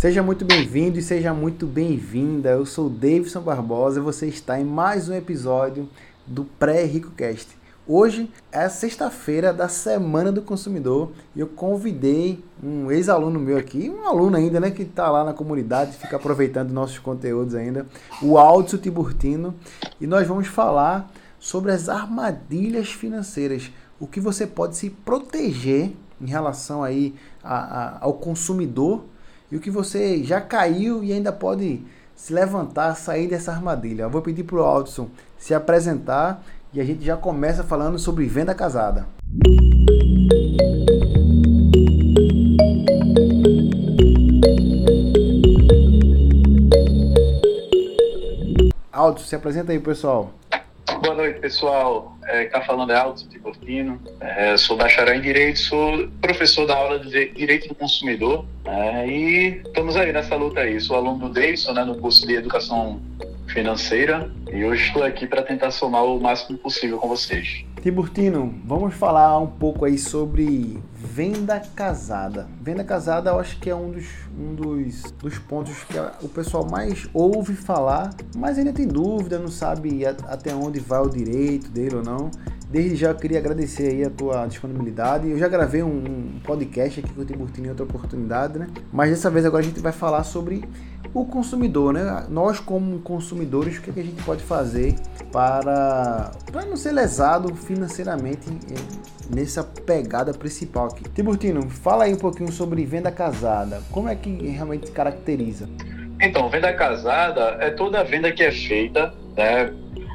Seja muito bem-vindo e seja muito bem-vinda. Eu sou Davidson Barbosa e você está em mais um episódio do Pré-Rico Cast. Hoje é sexta-feira da Semana do Consumidor e eu convidei um ex-aluno meu aqui, um aluno ainda, né, que está lá na comunidade, fica aproveitando nossos conteúdos ainda, o Aldso Tiburtino, e nós vamos falar sobre as armadilhas financeiras, o que você pode se proteger em relação aí a, a, ao consumidor e o que você já caiu e ainda pode se levantar, sair dessa armadilha. Eu vou pedir para o Aldson se apresentar e a gente já começa falando sobre venda casada. Aldson, se apresenta aí, pessoal. Boa noite, pessoal. É, tá falando é Alto Tibortino. É, sou bacharel em Direito, sou professor da aula de Direito do Consumidor. É, e estamos aí nessa luta aí. Sou aluno do Davidson, né, no curso de Educação Financeira. E hoje estou aqui para tentar somar o máximo possível com vocês. Tiburtino, vamos falar um pouco aí sobre venda casada. Venda casada eu acho que é um dos, um dos, dos pontos que o pessoal mais ouve falar, mas ainda tem dúvida, não sabe até onde vai o direito dele ou não. Desde já eu queria agradecer aí a tua disponibilidade. Eu já gravei um, podcast aqui com o Tiburtino em outra oportunidade, né? Mas dessa vez agora a gente vai falar sobre o consumidor, né? Nós como consumidores, o que, é que a gente pode fazer para, para não ser lesado financeiramente eh, nessa pegada principal aqui. Tiburtino, fala aí um pouquinho sobre venda casada. Como é que realmente caracteriza? Então, venda casada é toda venda que é feita né,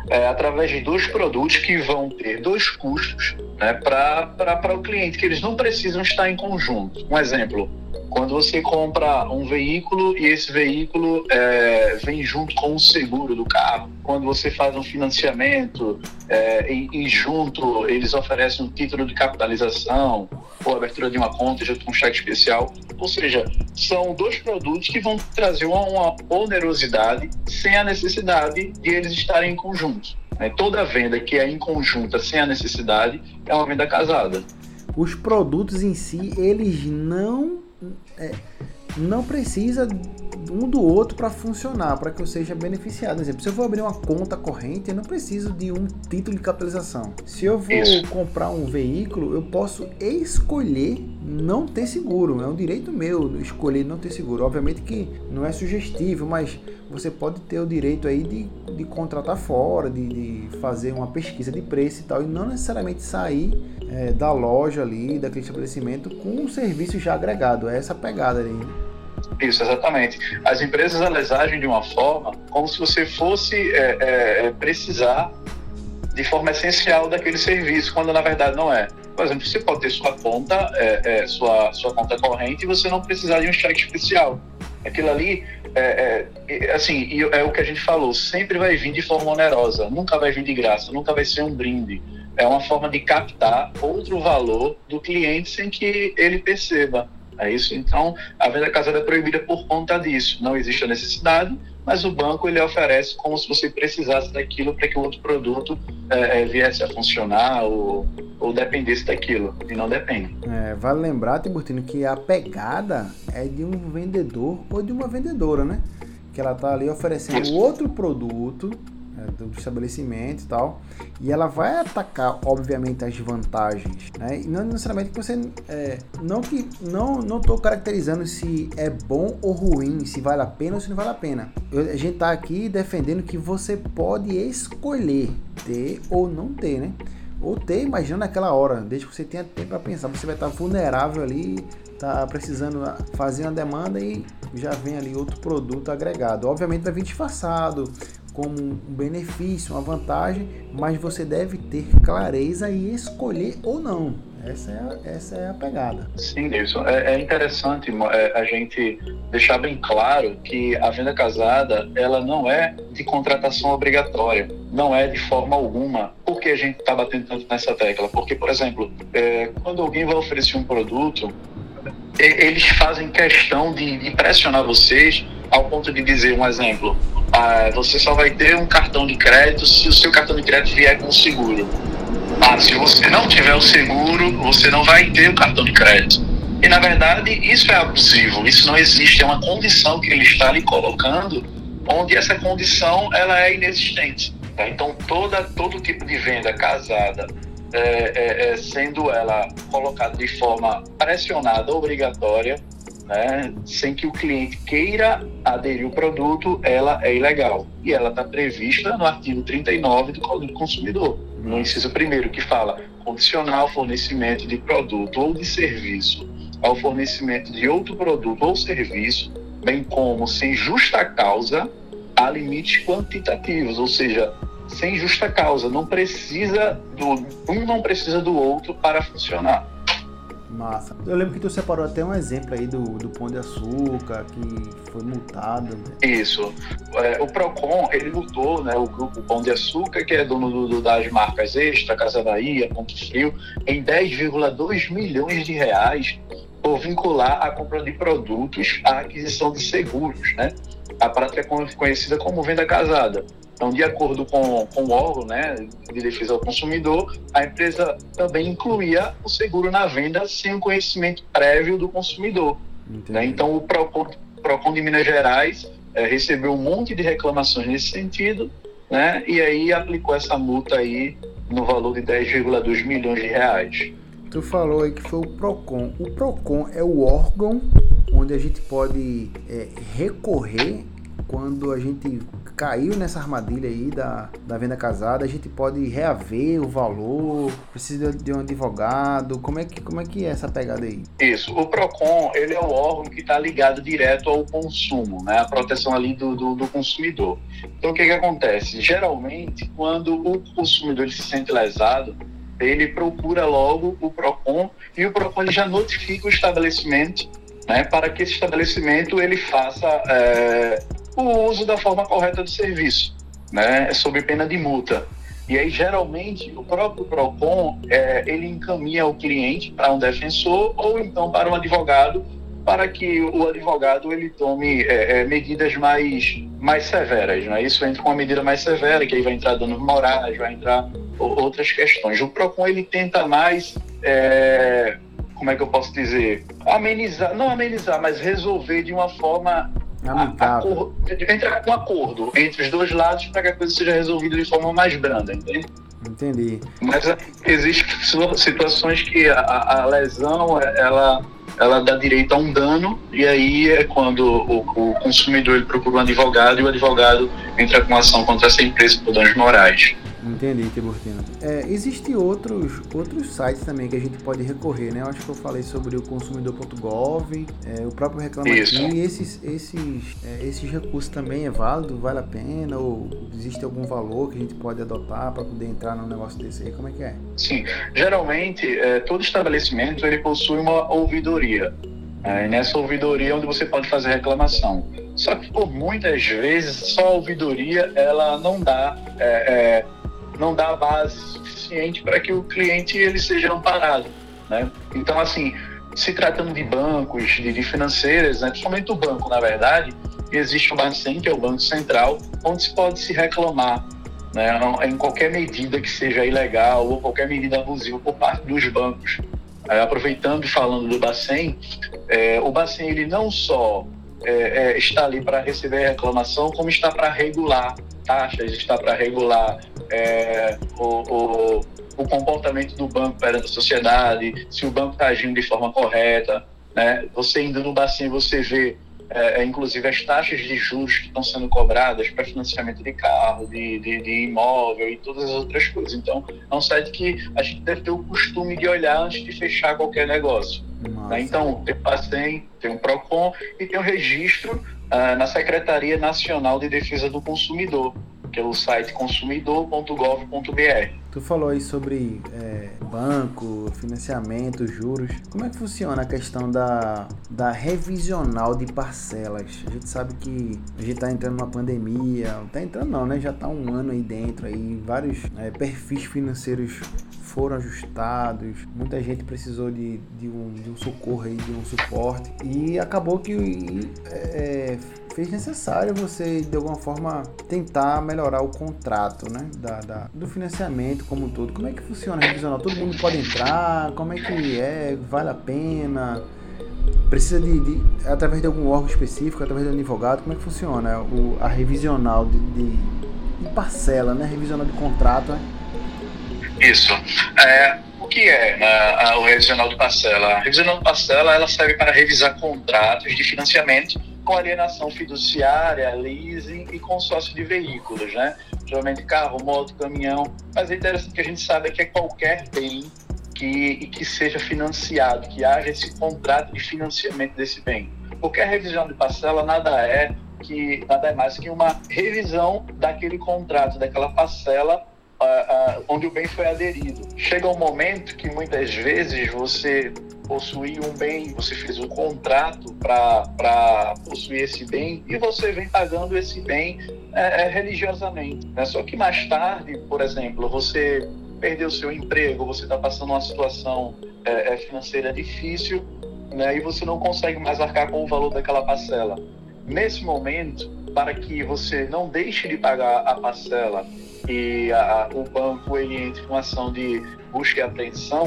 é, através de dois produtos que vão ter dois custos né, para o cliente, que eles não precisam estar em conjunto. Um exemplo, quando você compra um veículo e esse veículo é, vem junto com o seguro do carro, quando você faz um financiamento é, e, e, junto eles oferecem um título de capitalização ou abertura de uma conta junto com um cheque especial, ou seja, são dois produtos que vão trazer uma, uma onerosidade sem a necessidade de eles estarem em conjunto. Né? Toda venda que é em conjunta sem a necessidade é uma venda casada. Os produtos em si, eles não é, não precisa um do outro para funcionar, para que eu seja beneficiado. Por exemplo, se eu vou abrir uma conta corrente, eu não preciso de um título de capitalização. Se eu vou Isso. comprar um veículo, eu posso escolher não ter seguro. É um direito meu escolher não ter seguro. Obviamente que não é sugestivo, mas você pode ter o direito aí de, de contratar fora, de, de fazer uma pesquisa de preço e tal, e não necessariamente sair é, da loja ali, daquele estabelecimento, com um serviço já agregado. É essa pegada ali. Isso, exatamente. As empresas elas agem de uma forma como se você fosse é, é, é, precisar de forma essencial daquele serviço, quando na verdade não é. Por exemplo, você pode ter sua conta, é, é, sua, sua conta corrente e você não precisar de um cheque especial. Aquilo ali, é, é, assim, é o que a gente falou, sempre vai vir de forma onerosa, nunca vai vir de graça, nunca vai ser um brinde. É uma forma de captar outro valor do cliente sem que ele perceba. É isso. Então, a venda casada é proibida por conta disso. Não existe a necessidade, mas o banco ele oferece como se você precisasse daquilo para que o outro produto é, é, viesse a funcionar ou, ou dependesse daquilo. E não depende. É, vale lembrar, Tiburtino, que a pegada é de um vendedor ou de uma vendedora, né? Que ela está ali oferecendo Isso. outro produto é, do estabelecimento e tal. E ela vai atacar, obviamente, as vantagens. Né? E não necessariamente que você. É, não que. Não, não tô caracterizando se é bom ou ruim, se vale a pena ou se não vale a pena. Eu, a gente tá aqui defendendo que você pode escolher ter ou não ter, né? Ou ter, imaginando naquela hora, desde que você tenha tempo para pensar. Você vai estar vulnerável ali, tá precisando fazer uma demanda e já vem ali outro produto agregado. Obviamente vai vir disfarçado, como um benefício, uma vantagem, mas você deve ter clareza e escolher ou não. Essa é a, essa é a pegada. Sim, Nilson. É, é interessante é, a gente deixar bem claro que a venda casada ela não é de contratação obrigatória, não é de forma alguma. Por que a gente está batendo tanto nessa tecla? Porque, por exemplo, é, quando alguém vai oferecer um produto, eles fazem questão de, de pressionar vocês ao ponto de dizer um exemplo ah, você só vai ter um cartão de crédito se o seu cartão de crédito vier com seguro. Ah, se você não tiver o seguro, você não vai ter o cartão de crédito. E na verdade isso é abusivo, isso não existe, é uma condição que ele está lhe colocando, onde essa condição ela é inexistente. Tá? Então toda todo tipo de venda casada é, é, é, sendo ela colocada de forma pressionada, obrigatória, né, sem que o cliente queira aderir o produto, ela é ilegal. E ela está prevista no artigo 39 do Código do Consumidor, no inciso primeiro, que fala condicionar o fornecimento de produto ou de serviço ao fornecimento de outro produto ou serviço, bem como sem justa causa, a limites quantitativos, ou seja, sem justa causa, não precisa do um não precisa do outro para funcionar. Massa. Eu lembro que tu separou até um exemplo aí do, do Pão de Açúcar, que foi multado. Né? Isso. É, o PROCON, ele lutou, né, o grupo Pão de Açúcar, que é dono do, do, das marcas Extra, Casa Bahia, Ponto Frio, em 10,2 milhões de reais por vincular a compra de produtos à aquisição de seguros, né? A prática é conhecida como venda casada. Então, de acordo com, com o órgão né, de defesa ao consumidor, a empresa também incluía o seguro na venda sem o conhecimento prévio do consumidor. Né? Então, o PROCON, PROCON de Minas Gerais é, recebeu um monte de reclamações nesse sentido, né, e aí aplicou essa multa aí no valor de 10,2 milhões de reais. Tu falou aí que foi o PROCON. O PROCON é o órgão onde a gente pode é, recorrer quando a gente caiu nessa armadilha aí da, da venda casada, a gente pode reaver o valor, precisa de um advogado, como é que, como é, que é essa pegada aí? Isso, o PROCON, ele é o órgão que está ligado direto ao consumo, né, a proteção ali do, do, do, consumidor. Então o que que acontece? Geralmente, quando o consumidor se sente lesado, ele procura logo o PROCON e o PROCON já notifica o estabelecimento né, para que esse estabelecimento ele faça é, o uso da forma correta do serviço, né, sob pena de multa. E aí, geralmente, o próprio PROCON, é, ele encaminha o cliente para um defensor ou então para um advogado para que o advogado ele tome é, é, medidas mais, mais severas. Né? Isso entra com uma medida mais severa, que aí vai entrar danos morais, vai entrar outras questões. O PROCON ele tenta mais, é, como é que eu posso dizer, amenizar, não amenizar, mas resolver de uma forma Amigável. Entrar com um acordo entre os dois lados para que a coisa seja resolvida de forma mais branda, entende? Entendi. Mas é, existem situações que a, a, lesão ela, ela dá direito a um dano e aí é quando o, o consumidor procura um advogado e o advogado entra com ação contra essa empresa por danos morais. Entendi, Tiburtino. É, Existem outros, outros sites também que a gente pode recorrer, né? Eu acho que eu falei sobre o consumidor.gov, é, o próprio Reclama Isso. Aqui. Esses, esses, é, esses recursos também é válido? Vale a pena? Ou existe algum valor que a gente pode adotar para poder entrar num negócio desse aí? Como é que é? Sim. Geralmente, é, todo estabelecimento ele possui uma ouvidoria. É, nessa ouvidoria é onde você pode fazer reclamação. Só que por muitas vezes só a ouvidoria ela não dá é, é, não dá base suficiente para que o cliente ele seja amparado. Né? Então, assim, se tratando de bancos, de, de financeiras, né, principalmente o banco, na verdade, existe o Bacen, que é o Banco Central, onde se pode se reclamar né, em qualquer medida que seja ilegal ou qualquer medida abusiva por parte dos bancos. É, aproveitando e falando do Bacen, é, o Bacen ele não só é, é, está ali para receber a reclamação, como está para regular taxas, está para regular é, o, o, o, comportamento do banco perante a sociedade, se o banco está agindo de forma correta. Né? Você indo no bacinho, você vê, é, é, inclusive, as taxas de juros que estão sendo cobradas para financiamento de carro, de, de, de, imóvel e todas as outras coisas. Então, é um site que a gente deve ter o costume de olhar antes de fechar qualquer negócio. Né? Então, tem o PASEM, tem o PROCON e tem o registro ah, na Secretaria Nacional de Defesa do Consumidor que é o site consumidor.gov.br. Tu falou aí sobre é, banco, financiamento, juros. Como é que funciona a questão da, da revisional de parcelas? A gente sabe que a gente está entrando numa pandemia, não tá entrando não, né? Já está um ano aí dentro, aí vários é, perfis financeiros foram ajustados, muita gente precisou de, de, um, de um socorro aí, de um suporte e acabou que é, fez necessário você de alguma forma tentar melhorar o contrato, né, da, da, do financiamento como um todo. Como é que funciona a revisional? Todo mundo pode entrar? Como é que é? Vale a pena? precisa de, de, através de algum órgão específico, através do advogado, como é que funciona o, a revisional de, de, de parcela, né? Revisional de contrato, né? Isso. É, o que é né, a, o revisional de parcela? A revisional de parcela ela serve para revisar contratos de financiamento com alienação fiduciária, leasing e consórcio de veículos, né? Geralmente carro, moto, caminhão. Mas é interessante que a gente sabe que é qualquer bem que, que seja financiado, que haja esse contrato de financiamento desse bem. Porque a revisão de parcela nada é que nada é mais que uma revisão daquele contrato, daquela parcela onde o bem foi aderido. Chega um momento que muitas vezes você possui um bem, você fez um contrato para possuir esse bem e você vem pagando esse bem é, é, religiosamente. Né? Só que mais tarde, por exemplo, você perdeu seu emprego, você está passando uma situação é, é, financeira difícil né? e você não consegue mais arcar com o valor daquela parcela. Nesse momento, para que você não deixe de pagar a parcela e a, o banco ele entre com ação de busca e apreensão,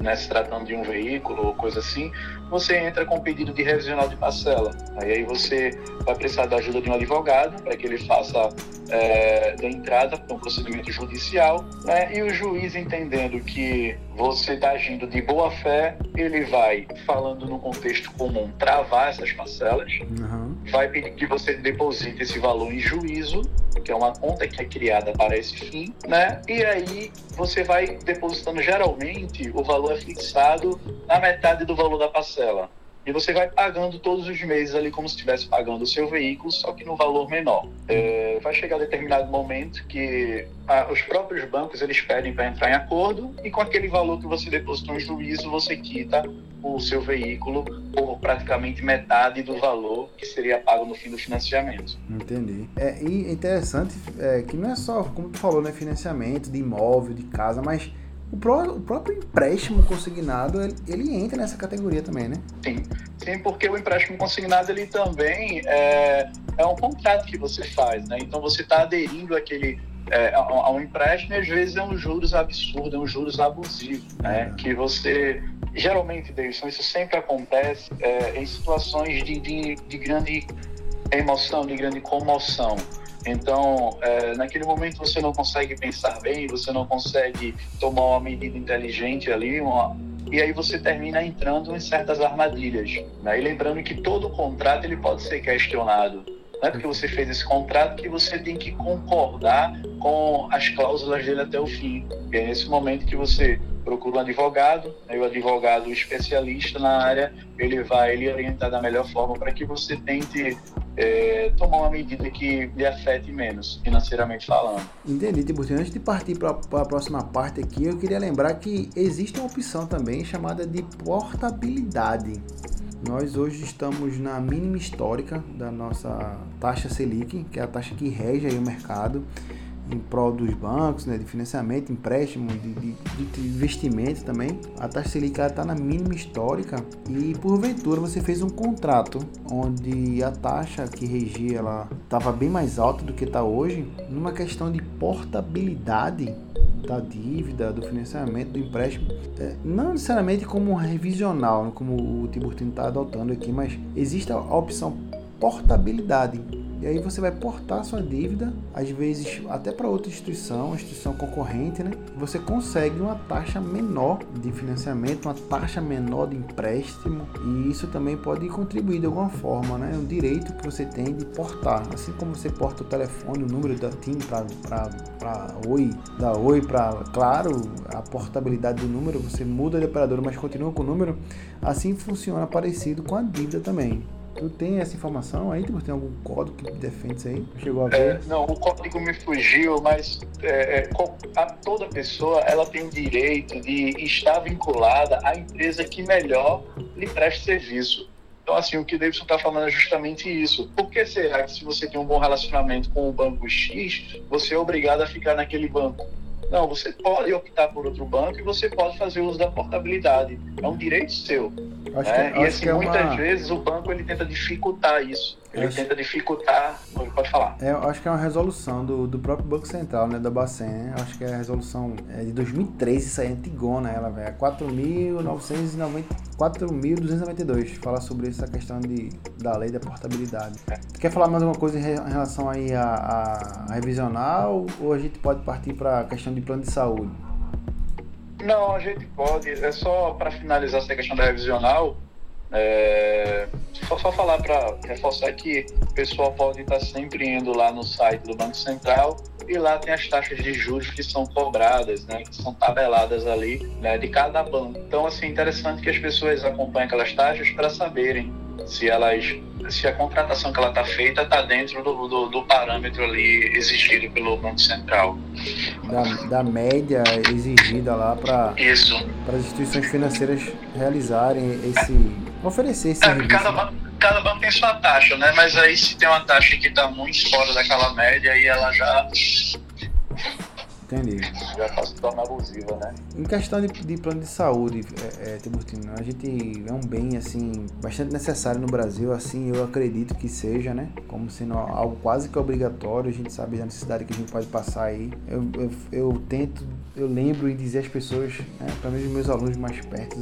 né, se tratando de um veículo ou coisa assim, você entra com pedido de revisional de parcela. Aí, aí você vai precisar da ajuda de um advogado para que ele faça é, da entrada para um procedimento judicial, né? e o juiz entendendo que você está agindo de boa fé, ele vai, falando no contexto comum, travar essas parcelas, uhum. vai pedir que você deposite esse valor em juízo, que é uma conta que é criada para esse fim, né? E aí você vai depositando geralmente o valor é fixado na metade do valor da parcela e você vai pagando todos os meses ali como se estivesse pagando o seu veículo, só que no valor menor. É, vai chegar determinado momento que ah, os próprios bancos eles pedem para entrar em acordo e com aquele valor que você depositou em juízo você quita o seu veículo por praticamente metade do valor que seria pago no fim do financiamento. Entendi. É e interessante é, que não é só como tu falou, né, financiamento de imóvel, de casa, mas o, pró, o próprio empréstimo consignado, ele, ele, entra nessa categoria também, né? Sim, sim, porque o empréstimo consignado, ele também é, é um contrato que você faz, né? Então você está aderindo àquele, é, a, a, um empréstimo e às vezes é um juros absurdo, é um juros abusivo, né? É. Que você, geralmente, Davidson, isso sempre acontece é, em situações de, de, de grande emoção, de grande comoção. Então, é, naquele momento você não consegue pensar bem, você não consegue tomar uma medida inteligente ali, uma, e aí você termina entrando em certas armadilhas. Né? E lembrando que todo contrato ele pode ser questionado. Não é porque você fez esse contrato que você tem que concordar com as cláusulas dele até o fim. E é nesse momento que você procura um advogado, né, o advogado especialista na área, ele vai lhe orientar da melhor forma para que você tente é, tomar uma medida que lhe afete menos, financeiramente falando. Entendi, Tiburcio. Antes de partir para a próxima parte aqui, eu queria lembrar que existe uma opção também chamada de portabilidade. Nós hoje estamos na mínima histórica da nossa taxa Selic, que é a taxa que rege aí o mercado em prol dos bancos, né, de financiamento, empréstimo, de, de, de investimento também. A taxa Selic está na mínima histórica e porventura você fez um contrato onde a taxa que regia ela estava bem mais alta do que está hoje, numa questão de portabilidade da dívida, do financiamento, do empréstimo, é, não necessariamente como revisional, como o Tiburtino está adotando aqui, mas existe a opção portabilidade e aí você vai portar sua dívida, às vezes até para outra instituição, instituição concorrente, né? Você consegue uma taxa menor de financiamento, uma taxa menor de empréstimo, e isso também pode contribuir de alguma forma, né? É um direito que você tem de portar, assim como você porta o telefone, o número da TIM para Oi, da Oi para Claro, a portabilidade do número, você muda de operador, mas continua com o número, assim funciona parecido com a dívida também. Tu tem essa informação aí? Tu tem algum código que defende isso aí? Chegou a ver? É, não, o código me fugiu, mas é, é a, toda pessoa ela tem o direito de estar vinculada à empresa que melhor lhe preste serviço. Então, assim, o que o Davidson está falando é justamente isso. Por que será que se você tem um bom relacionamento com o banco X, você é obrigado a ficar naquele banco? Não, você pode optar por outro banco e você pode fazer uso da portabilidade. É um direito seu. Acho né? que, e assim, é muitas uma... vezes o banco ele tenta dificultar isso. Ele acho... tenta dificultar. Pode falar. É, eu acho que é uma resolução do, do próprio Banco Central, né? Da Bacen. Né? Acho que é a resolução é de 2013, isso aí é antigona ela, velho. É 4.292. Fala sobre essa questão de, da lei da portabilidade. É. Quer falar mais alguma coisa em relação aí a, a revisional ou a gente pode partir para a questão de plano de saúde? Não, a gente pode. É só para finalizar essa questão da revisional. É, só, só falar para reforçar que o pessoal pode estar sempre indo lá no site do Banco Central e lá tem as taxas de juros que são cobradas, né, que são tabeladas ali né, de cada banco. Então, assim, interessante que as pessoas acompanhem aquelas taxas para saberem se elas se a contratação que ela está feita está dentro do, do, do, parâmetro ali exigido pelo Banco Central. Da, da média exigida lá para as instituições financeiras realizarem esse. oferecer esse é, serviço. Cada, cada banco tem sua taxa, né? Mas aí se tem uma taxa que está muito fora daquela média, aí ela já Entendi. Já se torna abusiva, né? Em questão de, de plano de saúde, é, é, Tiburtino, a gente é um bem, assim, bastante necessário no Brasil, assim, eu acredito que seja, né? Como sendo algo quase que obrigatório, a gente sabe da necessidade que a gente pode passar aí. Eu, eu, eu tento, eu lembro em dizer às pessoas, né, para mim, os meus alunos mais perto,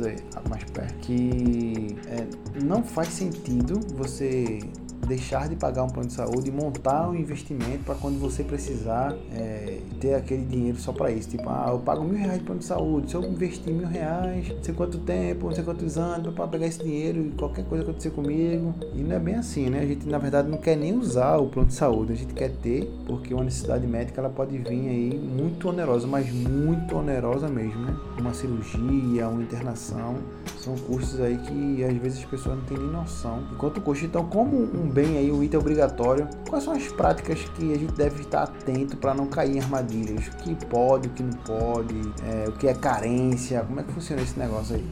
mais perto, que é, não faz sentido você deixar de pagar um plano de saúde e montar um investimento para quando você precisar é, ter aquele dinheiro só para isso. Tipo, ah, eu pago mil reais de plano de saúde, se eu investir mil reais, não sei quanto tempo, não sei quantos anos, para pegar esse dinheiro e qualquer coisa acontecer comigo. E não é bem assim, né? A gente, na verdade, não quer nem usar o plano de saúde, a gente quer ter, porque uma necessidade médica ela pode vir aí muito onerosa, mas muito onerosa mesmo, né? Uma cirurgia, uma internação, são custos aí que às vezes as pessoas não têm nem noção. Enquanto custo, então, como um bem aí, o item obrigatório, quais são as práticas que a gente deve estar atento para não cair em armadilhas? O que pode, o que não pode, é, o que é carência, como é que funciona esse negócio aí?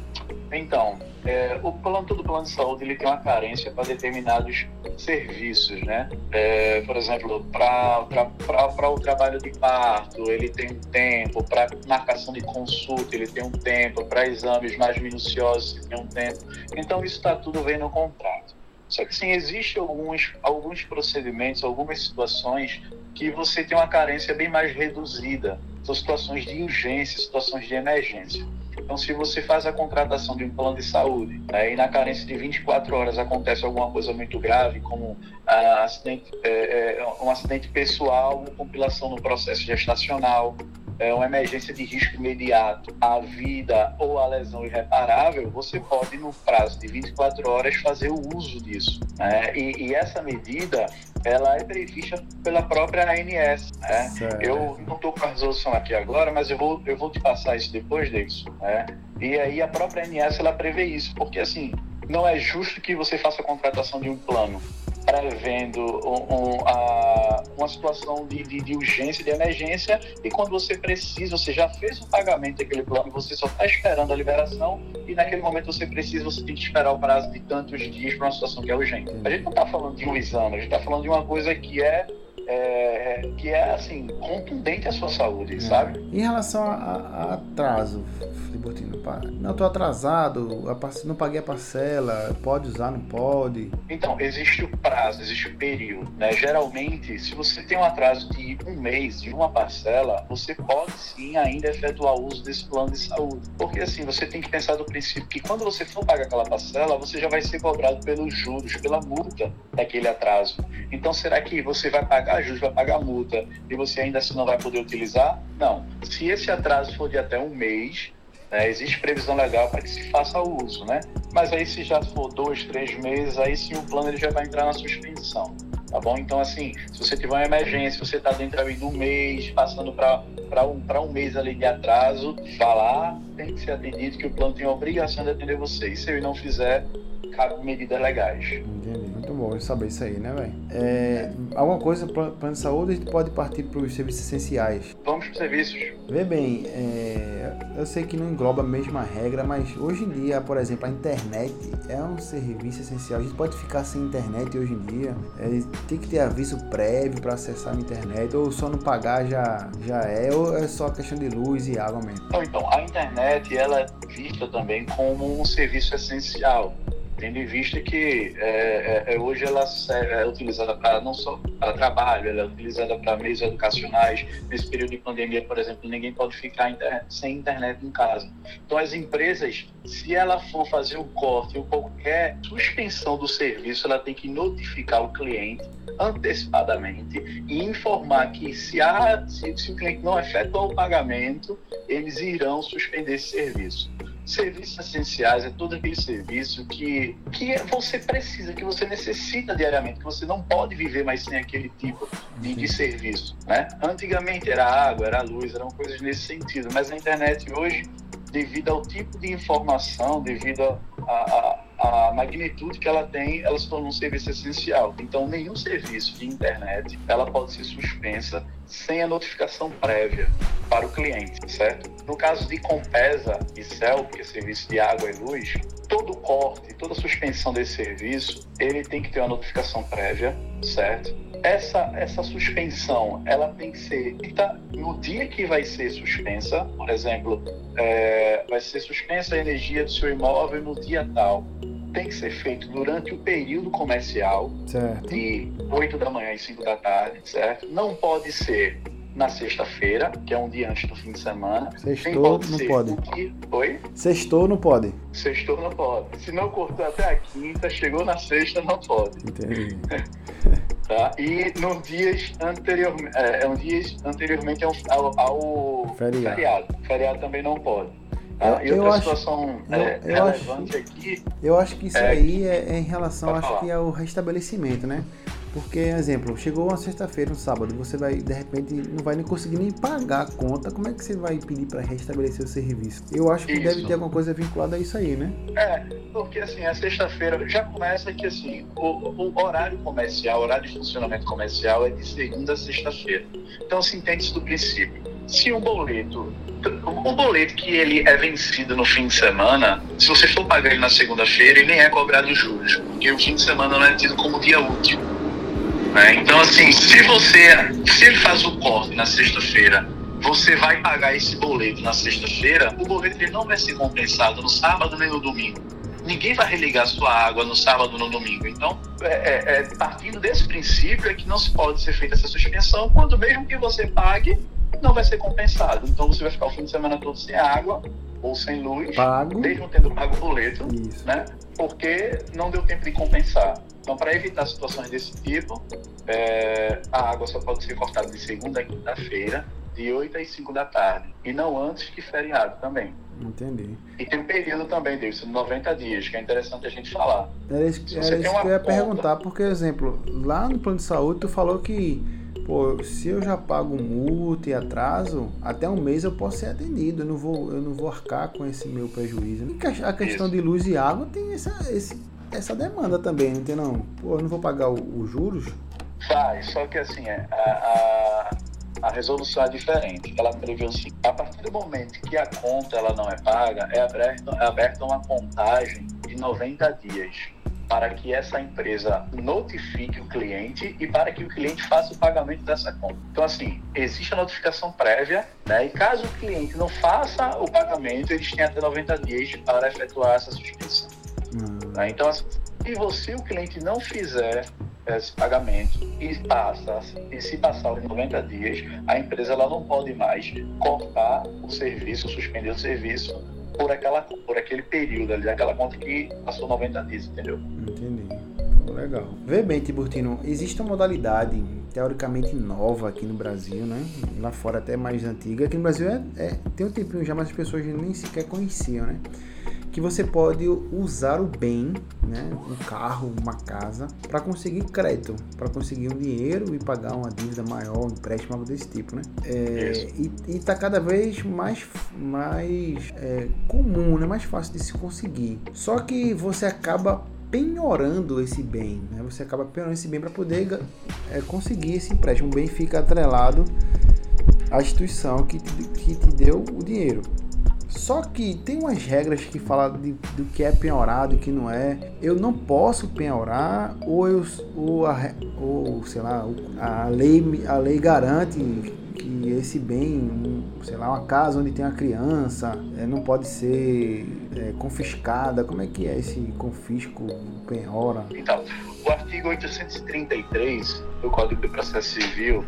Então, é, o plano todo plano de saúde ele tem uma carência para determinados serviços, né? É, por exemplo, para o trabalho de parto, ele tem um tempo, para marcação de consulta, ele tem um tempo, para exames mais minuciosos, ele tem um tempo. Então, isso está tudo vem no contrato. Só que sim, existem alguns, alguns procedimentos, algumas situações que você tem uma carência bem mais reduzida. São situações de urgência, situações de emergência. Então, se você faz a contratação de um plano de saúde né, e na carência de 24 horas acontece alguma coisa muito grave, como ah, acidente, é, é, um acidente pessoal, compilação no processo gestacional, é, uma emergência de risco imediato à vida ou à lesão irreparável, você pode, no prazo de 24 horas, fazer o uso disso. Né? E, e, essa medida, ela é prevista pela própria ANS. Né? Eu não estou com a resolução aqui agora, mas eu vou, eu vou te passar isso depois, Davidson. Né? E aí a própria ANS, ela prevê isso, porque assim, não é justo que você faça a contratação de um plano prevendo um, um, a, uma situação de, de, de, urgência, de emergência, e quando você precisa, você já fez o pagamento daquele plano, você só está esperando a liberação, e naquele momento você precisa, você tem que esperar o prazo de tantos dias para uma situação que é urgente. A gente não está falando de um exame, a gente está falando de uma coisa que é é, que é assim, contundente a sua saúde, é. sabe? Em relação a, a atraso, Flibotino, não estou atrasado, não paguei a parcela, pode usar, não pode? Então, existe o prazo, existe o período. Né? Geralmente, se você tem um atraso de um mês de uma parcela, você pode sim ainda efetuar o uso desse plano de saúde. Porque assim, você tem que pensar do princípio que quando você for pagar aquela parcela, você já vai ser cobrado pelos juros, pela multa daquele atraso. Então, será que você vai pagar a vai pagar multa e você ainda assim não vai poder utilizar? Não. Se esse atraso for de até um mês, né, existe previsão legal para que se faça uso, né? Mas aí se já for dois, três meses, aí sim o plano ele já vai entrar na suspensão, tá bom? Então assim, se você tiver uma emergência, você está dentro ali do mês, passando para um, um mês ali de atraso, vá lá, tem que ser atendido que o plano tem a obrigação de atender você. E se ele não fizer, cabe medidas legais. Entendi, bom saber isso aí, né, velho? É, alguma coisa, plano de saúde, a gente pode partir para os serviços essenciais. Vamos para os serviços. Vê bem, é, eu sei que não engloba a mesma regra, mas hoje em dia, por exemplo, a internet é um serviço essencial. A gente pode ficar sem internet hoje em dia. É, tem que ter aviso prévio para acessar a internet, ou só não pagar já, já é, ou é só questão de luz e água mesmo. Então, a internet ela é vista também como um serviço essencial tendo em vista que é, é, é hoje ela é utilizada para não só para trabalho, ela é utilizada para meios educacionais. Nesse período de pandemia, por exemplo, ninguém pode ficar inter sem internet em casa. Então, as empresas, se ela for fazer o corte ou qualquer suspensão do serviço, ela tem que notificar o cliente antecipadamente e informar que se, há, se, se o cliente não efetuar o pagamento, eles irão suspender esse serviço. Serviços essenciais é todo aquele serviço que, que você precisa, que você necessita diariamente, que você não pode viver mais sem aquele tipo de, de serviço. Né? Antigamente era água, era luz, eram coisas nesse sentido, mas a internet hoje, devido ao tipo de informação, devido a, a a magnitude que ela tem, ela se tornou um serviço essencial. Então, nenhum serviço de internet ela pode ser suspensa sem a notificação prévia para o cliente, certo? No caso de Compesa e Cel, que é serviço de água e luz, todo corte, toda suspensão desse serviço, ele tem que ter uma notificação prévia, certo? Essa, essa suspensão, ela tem que ser feita no dia que vai ser suspensa, por exemplo, é, vai ser suspensa a energia do seu imóvel no dia tal tem que ser feito durante o período comercial, certo. de 8 da manhã e 5 da tarde, certo? Não pode ser na sexta-feira, que é um dia antes do fim de semana. Sextou não pode. Oi? Sextou não pode. Sextou não pode. Se não cortou até a quinta, chegou na sexta, não pode. Entendi. tá? E nos dias anteriormente, é, é um dias anteriormente ao, ao, ao feriado. feriado. Feriado também não pode. Ah, e outra eu situação acho, é, eu, eu relevante acho, aqui. Eu acho que isso é, aí é, é, em relação, acho falar. que ao restabelecimento, né? Porque, exemplo, chegou uma sexta-feira, um sábado, você vai, de repente, não vai nem conseguir nem pagar a conta, como é que você vai pedir para restabelecer o serviço? Eu acho que isso. deve ter alguma coisa vinculada a isso aí, né? É, porque assim, a sexta-feira já começa que assim, o, o horário comercial, o horário de funcionamento comercial é de segunda a sexta-feira. Então se entende isso do princípio. Se um boleto um boleto que ele é vencido no fim de semana, se você for pagar ele na segunda-feira, ele nem é cobrado juros, porque o fim de semana não é tido como dia útil. Né? Então, assim, se você, se ele faz o corte na sexta-feira, você vai pagar esse boleto na sexta-feira, o boleto ele não vai ser compensado no sábado nem no domingo. Ninguém vai religar sua água no sábado ou no domingo. Então, é, é, é, partindo desse princípio é que não se pode ser feita essa suspensão, quando mesmo que você pague, não vai ser compensado. Então você vai ficar o fim de semana todo sem água ou sem luz, pago. mesmo tendo pago o boleto, Isso. né? Porque não deu tempo de compensar. Então, para evitar situações desse tipo, é, a água só pode ser cortada de segunda a quinta-feira, de 8 às 5 da tarde, e não antes que feriado também. Entendi. E tem um período também, Davidson, 90 dias, que é interessante a gente falar. Era isso, era isso que eu ia conta... perguntar, porque, exemplo, lá no plano de saúde, tu falou que pô, se eu já pago multa e atraso, até um mês eu posso ser atendido. Eu não vou, eu não vou arcar com esse meu prejuízo. E a questão de luz e água tem essa, esse, essa demanda também, não tem não? Pô, eu não vou pagar os juros? Faz, só que assim, é, a, a, a resolução é diferente. Ela prevê o seguinte, a partir do momento que a conta ela não é paga, é aberta, é aberta uma contagem de 90 dias para que essa empresa notifique o cliente e para que o cliente faça o pagamento dessa conta. Então, assim, existe a notificação prévia, né? E caso o cliente não faça o pagamento, eles têm até 90 dias para efetuar essa suspensão. Hum. Né? Então, assim, se você, o cliente, não fizer esse pagamento e passa, e se passar os 90 dias, a empresa ela não pode mais cortar o serviço, suspender o serviço por, aquela, por aquele período ali, aquela conta que passou 90 dias, entendeu? Entendi. Legal. Vê bem, Tiburtino, existe uma modalidade teoricamente nova aqui no Brasil, né? Lá fora até mais antiga. Aqui no Brasil é, é tem um tempinho já, mas as pessoas nem sequer conheciam, né? que você pode usar o bem, né, um carro, uma casa, para conseguir crédito, para conseguir um dinheiro e pagar uma dívida maior, um empréstimo, algo desse tipo, né? É, e está cada vez mais, mais é, comum, né, mais fácil de se conseguir. Só que você acaba penhorando esse bem, né? Você acaba penhorando esse bem para poder é, conseguir esse empréstimo. O bem fica atrelado à instituição que te, que te deu o dinheiro. Só que tem umas regras que falam do que é penhorado e que não é. Eu não posso penhorar ou, eu, ou, a, ou sei lá, a lei, a lei garante que esse bem, um, sei lá, uma casa onde tem uma criança, é, não pode ser é, confiscada. Como é que é esse confisco, penhora? Então, o artigo 833 do Código de Processo Civil,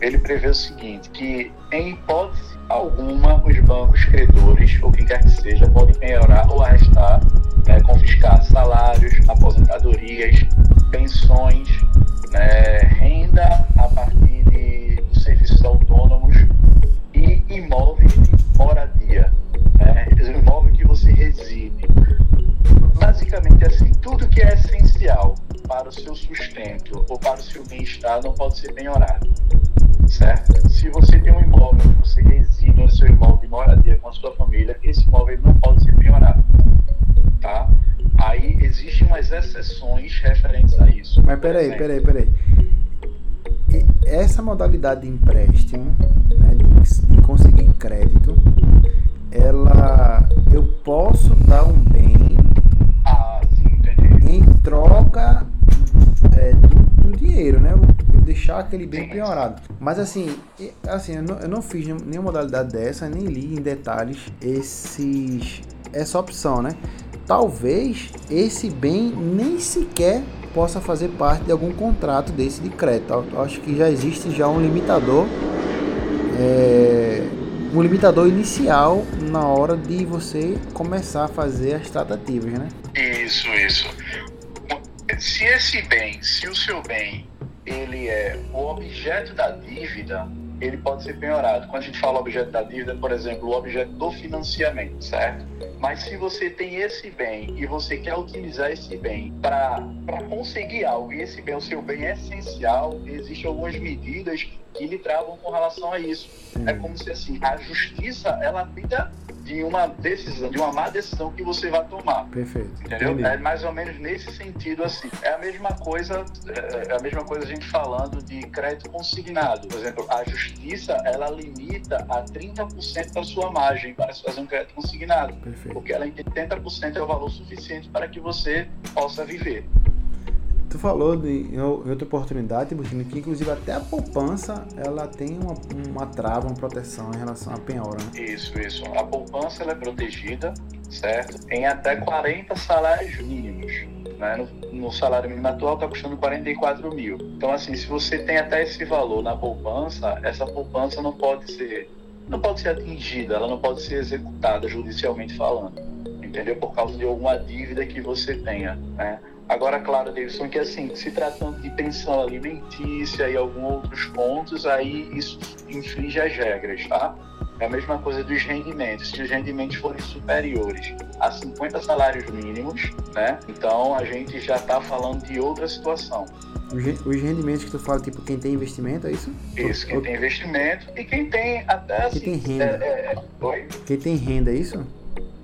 ele prevê o seguinte, que em hipótese alguma os bancos credores, ou quem quer que seja, podem penhorar ou arrestar, né, confiscar salários, aposentadorias, pensões, não pode ser penhorado certo? Se você tem um imóvel, você reside no seu imóvel de moradia com a sua família, esse imóvel não pode ser penhorado, tá? Aí existem umas exceções referentes a isso. Mas peraí, peraí, peraí. Essa modalidade de empréstimo, aquele bem piorado. Mas assim, assim eu não, eu não fiz nenhuma modalidade dessa, nem li em detalhes esses essa opção, né? Talvez esse bem nem sequer possa fazer parte de algum contrato desse de crédito. Eu acho que já existe já um limitador, é, um limitador inicial na hora de você começar a fazer as tratativas, né? Isso, isso. Se esse bem, se o seu bem ele é o objeto da dívida, ele pode ser penhorado. Quando a gente fala objeto da dívida, por exemplo, o objeto do financiamento, certo? Mas se você tem esse bem e você quer utilizar esse bem para conseguir algo, e esse bem, o seu bem é essencial, existem algumas medidas que lhe travam com relação a isso. É como se assim, a justiça ela tenta de uma decisão, de uma má decisão que você vai tomar. Perfeito. Entendeu? Entendi. É mais ou menos nesse sentido assim. É a mesma coisa, é, é a mesma coisa a gente falando de crédito consignado. Por exemplo, a justiça ela limita a 30% da sua margem para se fazer um crédito consignado. Perfeito. Porque ela que 30% é o valor suficiente para que você possa viver. Tu falou de, em outra oportunidade, Butino, que inclusive até a poupança ela tem uma, uma trava, uma proteção em relação à penhora. Né? Isso, isso. A poupança ela é protegida, certo? Em até 40 salários mínimos. Né? No, no salário mínimo atual está custando 44 mil. Então, assim, se você tem até esse valor na poupança, essa poupança não pode ser não pode ser atingida, ela não pode ser executada judicialmente falando, entendeu? Por causa de alguma dívida que você tenha, né? Agora, claro, Davidson, que assim, se tratando de pensão alimentícia e alguns outros pontos, aí isso infringe as regras, tá? É a mesma coisa dos rendimentos. Se os rendimentos forem superiores a 50 salários mínimos, né? Então a gente já está falando de outra situação. Os rendimentos que tu fala, tipo, quem tem investimento, é isso? Isso, quem tem investimento e quem tem até assim. Quem tem renda. É, é... Oi? Quem tem renda, é isso?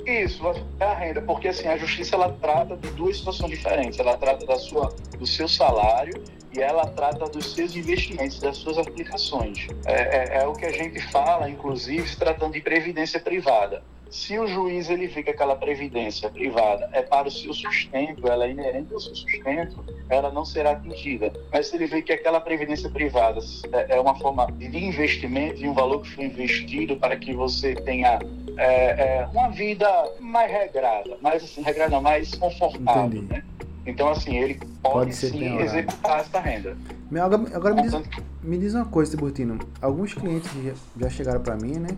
Isso, é a renda, porque assim, a justiça ela trata de duas situações diferentes. Ela trata da sua, do seu salário e ela trata dos seus investimentos, das suas aplicações. É, é, é o que a gente fala, inclusive, se tratando de previdência privada. Se o juiz ele vê que aquela previdência privada é para o seu sustento, ela é inerente ao seu sustento, ela não será atingida. Mas se ele vê que aquela previdência privada é, é uma forma de investimento, de um valor que foi investido para que você tenha é, é, uma vida mais regrada, mais assim, regrada, mais confortável, né? Então, assim, ele pode, pode sim executar essa renda. Agora, agora me, diz, me diz uma coisa, Tiburtino. Alguns clientes já chegaram para mim, né?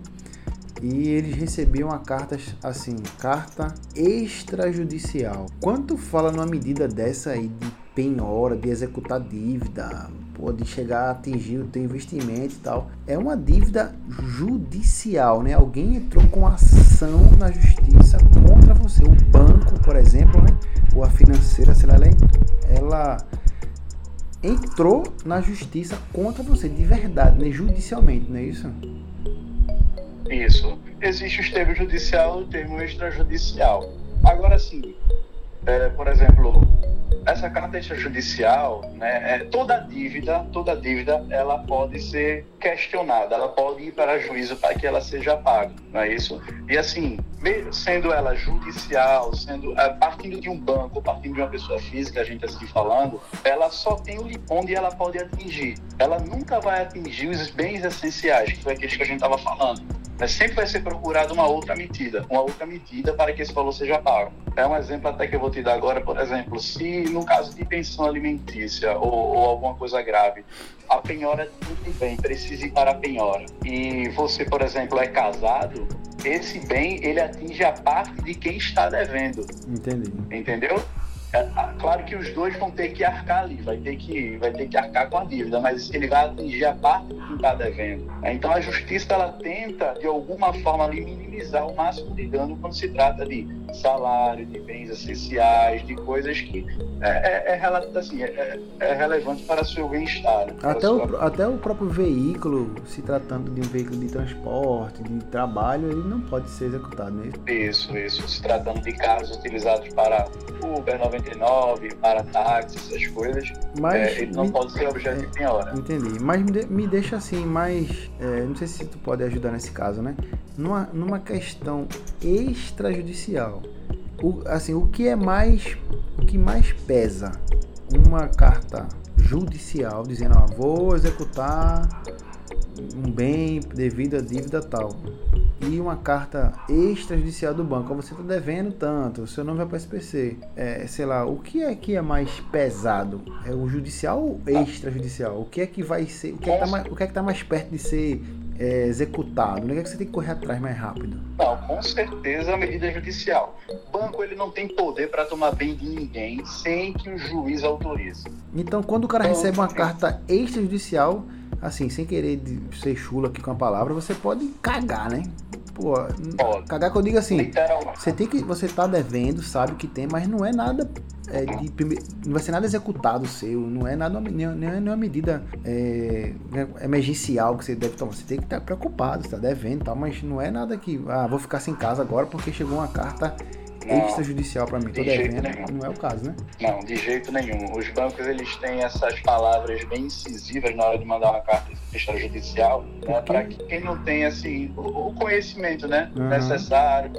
E eles recebiam a carta assim, carta extrajudicial. Quanto fala numa medida dessa aí de penhora, de executar dívida, pode chegar a atingir o teu investimento e tal, é uma dívida judicial, né? Alguém entrou com ação na justiça contra você. O banco, por exemplo, né? Ou a financeira, sei lá, ela entrou na justiça contra você de verdade, né? Judicialmente, não é isso? Isso. Existe o termo judicial e o termo extrajudicial. Agora, sim, é, por exemplo, essa carta extrajudicial, né, é, toda dívida, toda dívida, ela pode ser questionada, ela pode ir para juízo para que ela seja paga, não é isso? E assim, sendo ela judicial, sendo é, partindo de um banco, partindo de uma pessoa física, a gente assim falando, ela só tem onde ela pode atingir. Ela nunca vai atingir os bens essenciais, que foi aqueles que a gente estava falando. Mas sempre vai ser procurada uma outra medida, uma outra medida para que esse valor seja pago. É um exemplo até que eu vou te dar agora, por exemplo, se no caso de pensão alimentícia ou, ou alguma coisa grave, a penhora tudo bem, precisa ir para a penhora. E você, por exemplo, é casado, esse bem ele atinge a parte de quem está devendo. Entendi. Entendeu? É, claro que os dois vão ter que arcar ali, vai ter que, vai ter que arcar com a dívida, mas ele vai atingir a parte que está devendo. Então a justiça ela tenta, de alguma forma, ali, minimizar o máximo de dano quando se trata de salário, de bens essenciais, de coisas que é, é, é, assim, é, é relevante para o seu bem-estar. Né? Até, sua... o, até o próprio veículo, se tratando de um veículo de transporte, de trabalho, ele não pode ser executado mesmo. Né? Isso, isso. Se tratando de carros utilizados para Uber 99, para táxi, essas coisas, Mas, é, ele não me... pode ser objeto de penhora. Entendi. Mas me, de, me deixa assim, mais. É, não sei se tu pode ajudar nesse caso, né? Numa, numa questão extrajudicial o, assim, o que é mais, o que mais pesa? Uma carta judicial dizendo, ó, vou executar um bem devido a dívida tal. E uma carta extrajudicial do banco, você está devendo tanto, o seu nome vai para o SPC. É, sei lá, o que é que é mais pesado? É o judicial ou extrajudicial? O que é que vai ser? O que é que está mais, é tá mais perto de ser é, executado? Não é que você tem que correr atrás mais rápido? Não, com certeza a medida judicial. O banco ele não tem poder para tomar bem de ninguém sem que o juiz autorize. Então, quando o cara então, recebe uma carta extrajudicial, assim, sem querer ser chulo aqui com a palavra, você pode cagar, né? Pô, pode. cagar que eu digo assim, você tem que, você tá devendo, sabe que tem, mas não é nada é, de, não vai ser nada executado seu, não é nada nenhuma medida é, emergencial que você deve tomar. Você tem que estar preocupado, está devendo, tal, mas não é nada que ah, vou ficar sem casa agora porque chegou uma carta extrajudicial para mim, tô devendo, não é o caso, né? Não, de jeito nenhum. Os bancos eles têm essas palavras bem incisivas na hora de mandar uma carta extrajudicial, né, para que quem não tem assim o conhecimento, né, uhum. necessário,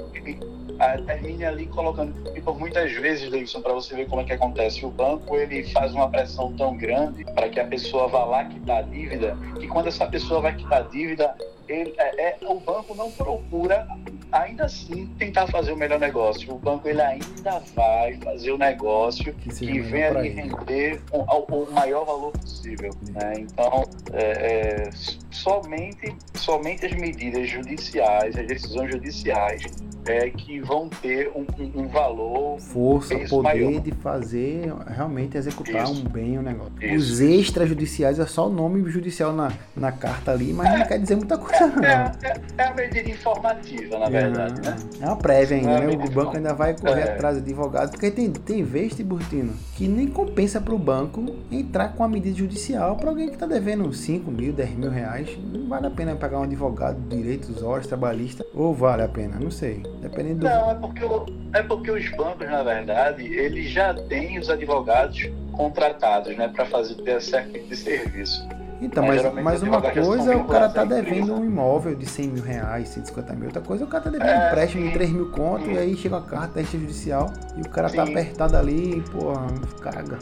termine ali colocando. E por muitas vezes, Davidson, para você ver como é que acontece, o banco ele faz uma pressão tão grande para que a pessoa vá lá quitar a dívida, que quando essa pessoa vai quitar a dívida, ele, é, é, o banco não procura ainda assim tentar fazer o melhor negócio. O banco ele ainda vai fazer o negócio que, que venha lhe render o, o, maior valor possível. Né? Então, é, é, somente, somente as medidas judiciais, as decisões judiciais é, que vão ter um, um, valor. Força, poder maior. de fazer, realmente executar Isso. um bem o um negócio. Isso. Os extrajudiciais é só o nome judicial na, na carta ali, mas é, não quer dizer muita coisa, não. É, é, é a medida informativa, na verdade. Né? É uma prévia ainda, é né? O banco ainda vai correr é. atrás de advogado, porque tem, tem vez, Tiburtino, que nem compensa para o banco entrar com a medida judicial para alguém que está devendo 5 mil, 10 mil reais. Não vale a pena pagar um advogado direitos horas trabalhistas, ou vale a pena? Não sei. Dependendo do... Não, é porque, é porque os bancos, na verdade, eles já têm os advogados contratados, né, para fazer certo tipo de serviço. Então, mas, mas uma coisa é o cara tá devendo um imóvel de 100 mil reais, 150 mil. Outra coisa é o cara tá devendo é, um empréstimo de 3 mil conto sim. e aí chega a carta extrajudicial e o cara tá sim. tá apertado ali e, porra, caga.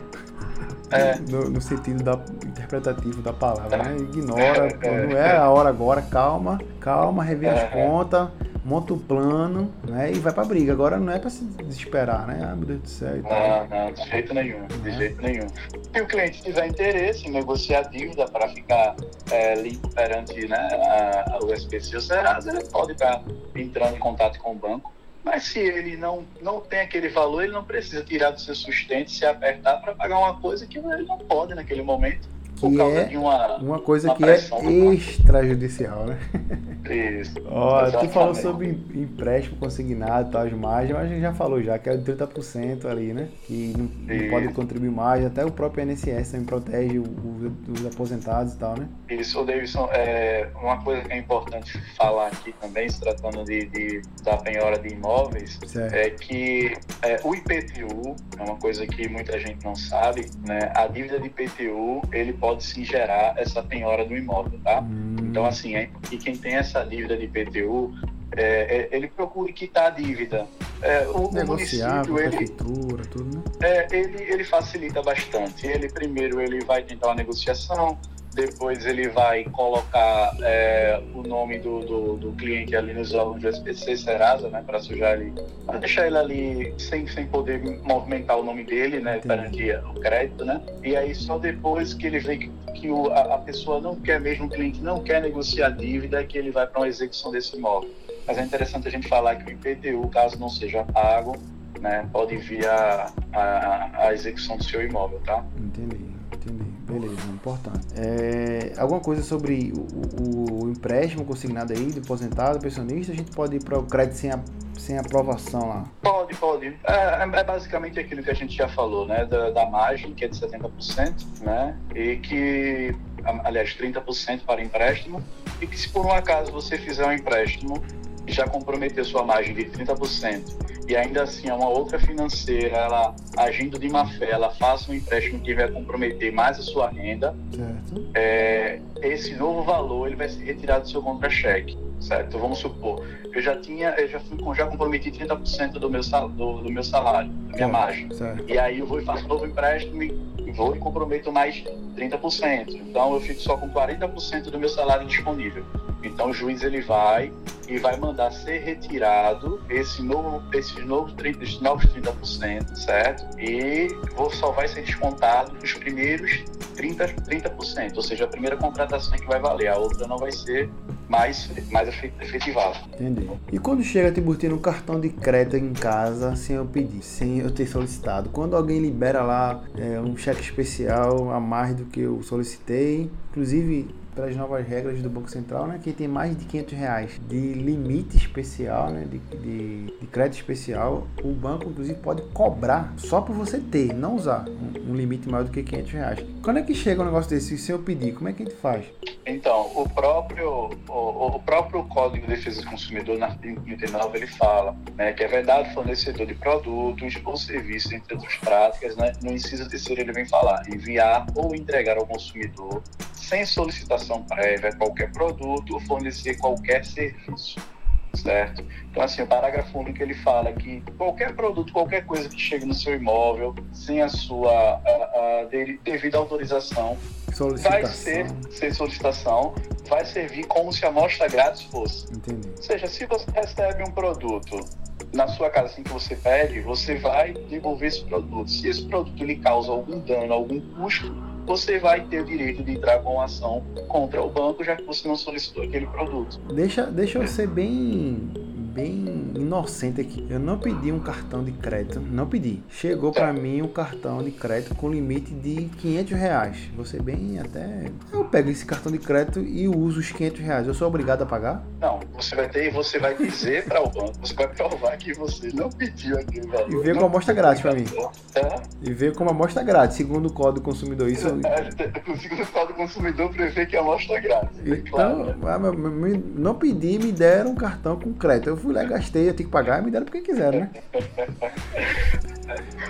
É. No, no, sentido da, interpretativo da palavra, né? Ignora, pô, não é a hora agora, calma, calma, revê as contas monta o plano, né? E vai pra briga. Agora não é pra se desesperar, né? Ah, meu Deus do céu. Não, não, de jeito nenhum, de é. jeito nenhum. Se o cliente tiver interesse em negociar dívida para ficar é, limpo perante né, a, a USPC ou Serasa, ele pode estar entrando em contato com o banco. Mas se ele não, não tem aquele valor, ele não precisa tirar do seu sustento, se apertar para pagar uma coisa que ele não pode naquele momento. Que é uma, uma coisa uma que é extrajudicial, né? Isso. Ó, tu falou sobre empréstimo consignado e tal, as margens, mas a gente já falou já, que é de 30% ali, né? Que não, não, pode contribuir mais, até o próprio INSS também protege o, o, os aposentados e tal, né? Isso, Davidson, é, uma coisa que é importante falar aqui também, se tratando de, de da penhora de imóveis, certo. é que é, o IPTU, é uma coisa que muita gente não sabe, né? A dívida de IPTU, ele pode sim gerar essa penhora do imóvel, tá? Hum. Então, assim, é, e quem tem essa dívida de IPTU, é, é, ele procure quitar a dívida. É, o, o município, ele, tudo, né? É, ele, ele facilita bastante. Ele primeiro ele vai tentar uma negociação, depois ele vai colocar é, o nome do, do, do, cliente ali nos órgãos do SPC Serasa, né, para sujar ele, para deixar ele ali sem, sem poder movimentar o nome dele, né, perante o crédito, né, e aí só depois que ele vê que, que o, a, a, pessoa não quer mesmo, o cliente não quer negociar dívida, que ele vai para uma execução desse imóvel. Mas é interessante a gente falar que o IPTU, caso não seja pago, né, pode vir a, a, a execução do seu imóvel, tá? Entendi. Beleza, importante. É, alguma coisa sobre o, o, empréstimo consignado aí do aposentado, pensionista? A gente pode ir para o crédito sem, a, sem aprovação lá? Pode, pode. É, é, é, basicamente aquilo que a gente já falou, né? Da, da margem, que é de 70%, né? E que, aliás, 30% para empréstimo. E que se por um acaso você fizer um empréstimo já comprometer sua margem de 30%, e ainda assim é uma outra financeira, ela agindo de má fé, ela faça um empréstimo que vai comprometer mais a sua renda, é, esse novo valor ele vai ser retirado do seu contra-cheque, certo? Vamos supor, eu já tinha, eu já fui já comprometi 30% do meu salário, do, do, meu salário, da minha margem. Certo. E aí eu vou e faço um novo empréstimo e vou e comprometo mais 30%. Então eu fico só com 40% do meu salário disponível. Então o juiz ele vai e vai mandar ser retirado esse novo, esses novos 30%, esses novos 30%, certo? E só vai ser descontado os primeiros 30%, 30%, ou seja, a primeira contratação é que vai valer, a outra não vai ser mais, mais efetivada. Entendi. E quando chega Tiburtino um cartão de crédito em casa sem eu pedir, sem eu ter solicitado, quando alguém libera lá é, um cheque especial a mais do que eu solicitei, inclusive pelas novas regras do Banco Central, né, quem tem mais de 500 reais de limite especial, né, de, de, de crédito especial, o banco inclusive pode cobrar só por você ter, não usar um, um, limite maior do que 500 reais. Quando é que chega um negócio desse? Se eu pedir, como é que a gente faz? Então, o próprio, o, o próprio Código de Defesa do Consumidor, na artigo 39, ele fala né, que é verdade fornecedor de produtos ou serviços, entre outras práticas, né, no inciso terceiro ele vem falar enviar ou entregar ao consumidor sem solicitação prévia qualquer produto ou fornecer qualquer serviço, certo? Então, assim, o parágrafo único ele fala que qualquer produto, qualquer coisa que chegue no seu imóvel sem a sua a, a devida autorização vai ser, sem solicitação, vai servir como se a amostra grátis fosse. Entendi. Ou seja, se você recebe um produto na sua casa assim que você pede, você vai devolver esse produto. Se esse produto lhe causa algum dano, algum custo, você vai ter o direito de entrar com ação contra o banco, já que você não solicitou aquele produto. Deixa, deixa eu ser bem bem inocente aqui. Eu não pedi um cartão de crédito, não pedi. Chegou para mim um cartão de crédito com limite de 500 reais. Você bem até. Eu pego esse cartão de crédito e uso os 500 reais. Eu sou obrigado a pagar? Não, você vai ter e você vai dizer para o banco, você vai provar que você não pediu aquele valor. E veio com amostra grátis para mim. É? E veio com amostra grátis, segundo o Código Consumidor. Isso... É, segundo o Código Consumidor prevê que é amostra grátis. Então, claro, né? não pedi, me deram um cartão com crédito. Eu fui lá, gastei, eu tenho que pagar, me deram porque quiseram, né?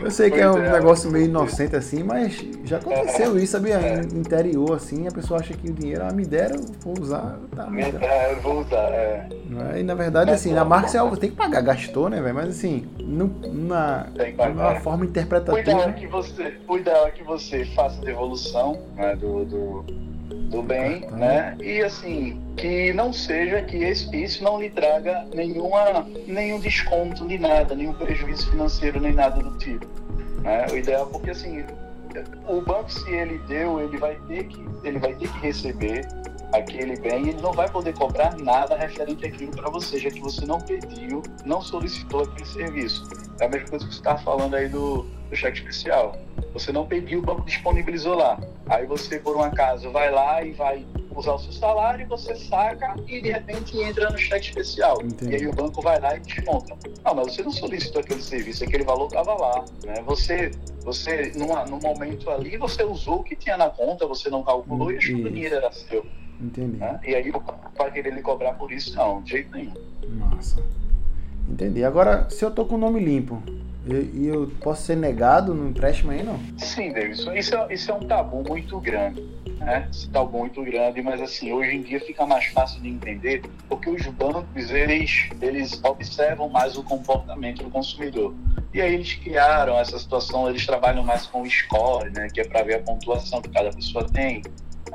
Eu sei que é um é, negócio meio inocente assim, mas já aconteceu isso, sabia? É. Interior, assim, a pessoa acha que o dinheiro, ah, me deram, vou usar, tá, me É, vou usar, é. é. E na verdade, assim, na marca você tem que pagar, gastou, né, velho? Mas assim, no, na, uma forma interpretativa. O ideal é que você, o ideal é que você faça devolução né, do, do do bem, né? E assim, que não seja que isso não lhe traga nenhuma, nenhum desconto de nada, nenhum prejuízo financeiro, nem nada do tipo. Né? O ideal, porque assim, o banco, se ele deu, ele vai ter que, ele vai ter que receber aquele bem e ele não vai poder cobrar nada referente àquilo para você, já que você não pediu, não solicitou aquele serviço. É a mesma coisa que você estava falando aí do, do cheque especial. Você não pediu, o banco disponibilizou lá. Aí você, por um acaso, vai lá e vai usar o seu salário, você saca e de repente entra no cheque especial. Entendi. E aí o banco vai lá e desconta. Não, mas você não solicitou aquele serviço, aquele valor estava lá. Né? Você, você numa, num momento ali, você usou o que tinha na conta, você não calculou e achou que o dinheiro era seu. Entendi. Né? E aí para querer lhe cobrar por isso, não, de jeito nenhum. Massa. Entendi. Agora, se eu tô com o nome limpo, e, eu posso ser negado no empréstimo aí, não? Sim, Davis. Isso, é, isso é um tabu muito grande. Né? Esse tabu muito grande, mas assim, hoje em dia fica mais fácil de entender porque os bancos, eles, eles observam mais o comportamento do consumidor. E aí eles criaram essa situação, eles trabalham mais com o score, né? Que é para ver a pontuação que cada pessoa tem.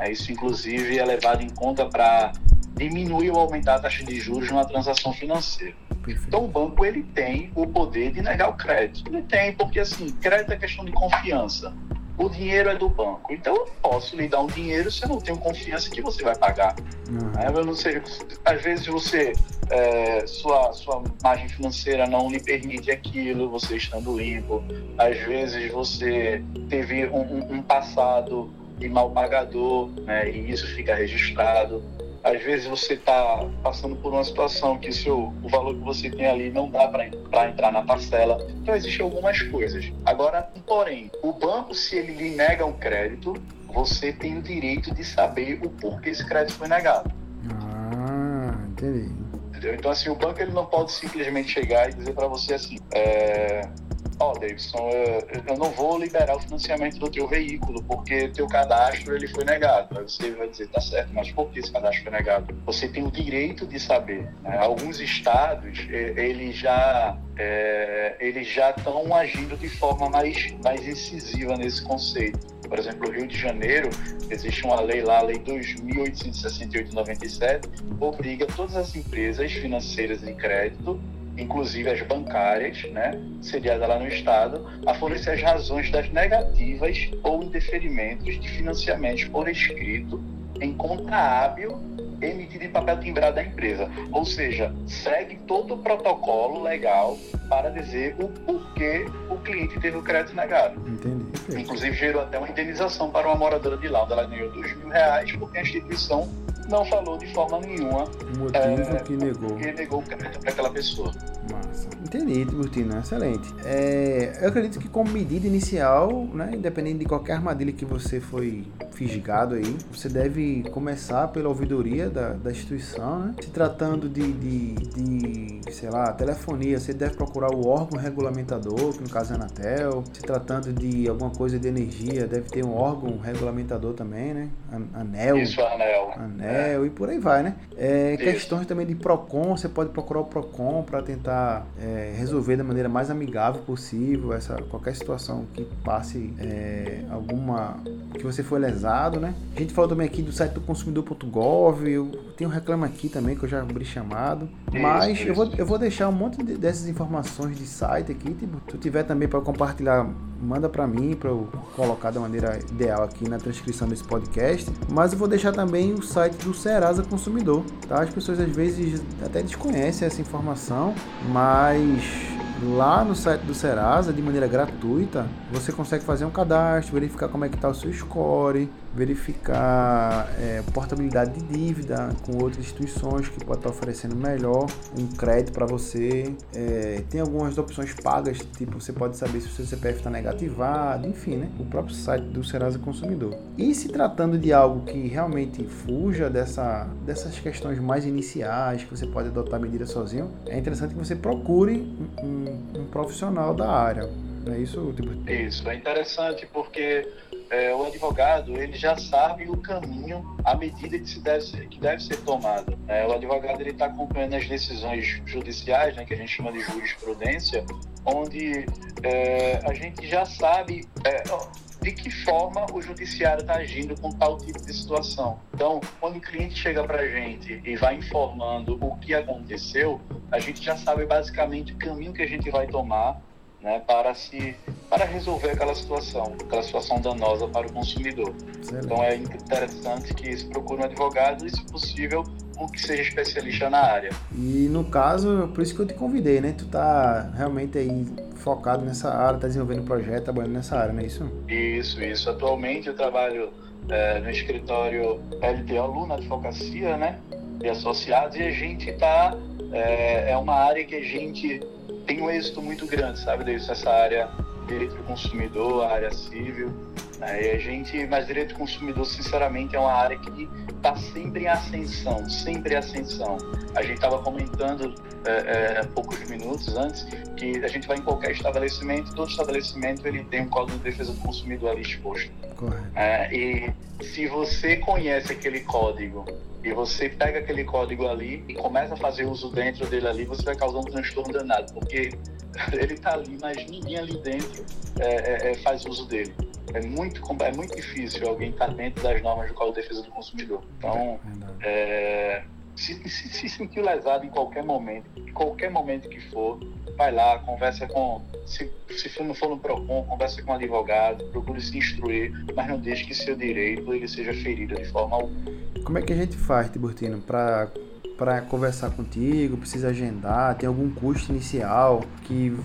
Isso, inclusive, é levado em conta para diminuir ou aumentar a taxa de juros numa transação financeira. Perfeito. Então o banco ele tem o poder de negar o crédito. Ele tem, porque assim, crédito é questão de confiança. O dinheiro é do banco. Então eu posso lhe dar um dinheiro se eu não tenho confiança que você vai pagar. Uhum. Eu não sei, às vezes você, é, sua, sua margem financeira não lhe permite aquilo, você estando limpo. Às vezes você teve um, um, um passado de mal pagador, né, e isso fica registrado às vezes você está passando por uma situação que o, seu, o valor que você tem ali não dá para entrar na parcela. Então, existem algumas coisas. Agora, porém, o banco, se ele lhe nega um crédito, você tem o direito de saber o porquê esse crédito foi negado. Ah, entendi. Entendeu? Então, assim, o banco ele não pode simplesmente chegar e dizer para você assim: é, ó, oh, Davidson, eu, eu, não vou liberar o financiamento do teu veículo porque teu cadastro ele foi negado. Aí você vai dizer, tá certo, mas por que esse cadastro foi negado? Você tem o direito de saber. Né? Alguns estados, eles já é, eles já estão agindo de forma mais, mais incisiva nesse conceito. Por exemplo, Rio de Janeiro, existe uma lei lá, a Lei 2.868-97, obriga todas as empresas financeiras de crédito inclusive as bancárias, né, sediadas lá no Estado, a fornecer as razões das negativas ou indeferimentos de financiamentos por escrito em conta hábil emitido em papel timbrado da empresa. Ou seja, segue todo o protocolo legal para dizer o porquê o cliente teve o crédito negado. Entendi. Inclusive gerou até uma indenização para uma moradora de lá, onde ela ganhou dois mil reais porque a instituição não falou de forma nenhuma o motivo é, que negou. Que negou o crédito para aquela pessoa. Massa. Entendi, Tiburtino, excelente. É, eu acredito que como medida inicial, né, independente de qualquer armadilha que você foi fisgado aí, você deve começar pela ouvidoria da, da instituição, né? Se tratando de, de, de, sei lá, telefonia, você deve procurar o órgão regulamentador, que no caso é a Anatel. Se tratando de alguma coisa de energia, deve ter um órgão regulamentador também, né? Anel. Isso, Anel. Anel é. e por aí vai, né? É, questões também de PROCON, você pode procurar o PROCON para tentar é, resolver da maneira mais amigável possível essa qualquer situação que passe é, alguma que você foi lesado, né? A gente falou também aqui do site do consumidor.gov, eu tenho um reclama aqui também que eu já abri chamado, mas eu vou eu vou deixar um monte de, dessas informações de site aqui, tipo, se tu tiver também para compartilhar, manda para mim para eu colocar da maneira ideal aqui na transcrição desse podcast, mas eu vou deixar também o site do Serasa Consumidor, tá? As pessoas às vezes até desconhecem essa informação, mas lá no site do Serasa, de maneira gratuita, você consegue fazer um cadastro, verificar como é que está o seu score, verificar é, portabilidade de dívida com outras instituições que pode estar oferecendo melhor um crédito para você. É, tem algumas opções pagas, tipo você pode saber se o seu CPF está negativado, enfim, né? O próprio site do Serasa Consumidor. E se tratando de algo que realmente fuja dessa, dessas questões mais iniciais, que você pode adotar medida sozinho, é interessante que você procure um, um profissional da área. É isso, tipo... Isso, é interessante porque é, o advogado ele já sabe o caminho, a medida que, se deve, que deve ser tomada. É, o advogado ele está acompanhando as decisões judiciais, né, que a gente chama de jurisprudência, onde é, a gente já sabe é, de que forma o judiciário está agindo com tal tipo de situação. Então, quando o cliente chega para a gente e vai informando o que aconteceu, a gente já sabe basicamente o caminho que a gente vai tomar né, para se para resolver aquela situação, aquela situação danosa para o consumidor. Excelente. Então é interessante que se procure um advogado e, se possível, ou que seja especialista na área. E no caso, por isso que eu te convidei, né? Tu tá realmente aí focado nessa área, tá desenvolvendo projeto, trabalhando nessa área, não é isso? Isso, isso. Atualmente eu trabalho é, no escritório LTO Luna Advocacia, né? E associados, e a gente tá. É, é uma área que a gente tem um êxito muito grande, sabe? Desde essa área direito do consumidor, a área civil. Né? E a gente, mas direito do consumidor, sinceramente, é uma área que está sempre em ascensão, sempre em ascensão. A gente estava comentando é, é, poucos minutos antes que a gente vai em qualquer estabelecimento, todo estabelecimento ele tem um código de defesa do consumidor ali exposto. É, e se você conhece aquele código e você pega aquele código ali e começa a fazer uso dentro dele ali, você vai causar um transtorno danado, porque ele está ali, mas ninguém ali dentro é, é, é, faz uso dele. É muito, é muito difícil alguém estar dentro das normas do Código de Defesa do Consumidor. Então, é, se, se, se sentir lesado em qualquer momento, em qualquer momento que for, vai lá, conversa com. Se, se não for no PROCON, conversa com um advogado, procure se instruir, mas não deixe que seu direito ele seja ferido de forma alguma. Como é que a gente faz, Tiburtino, para para conversar contigo, precisa agendar, tem algum custo inicial que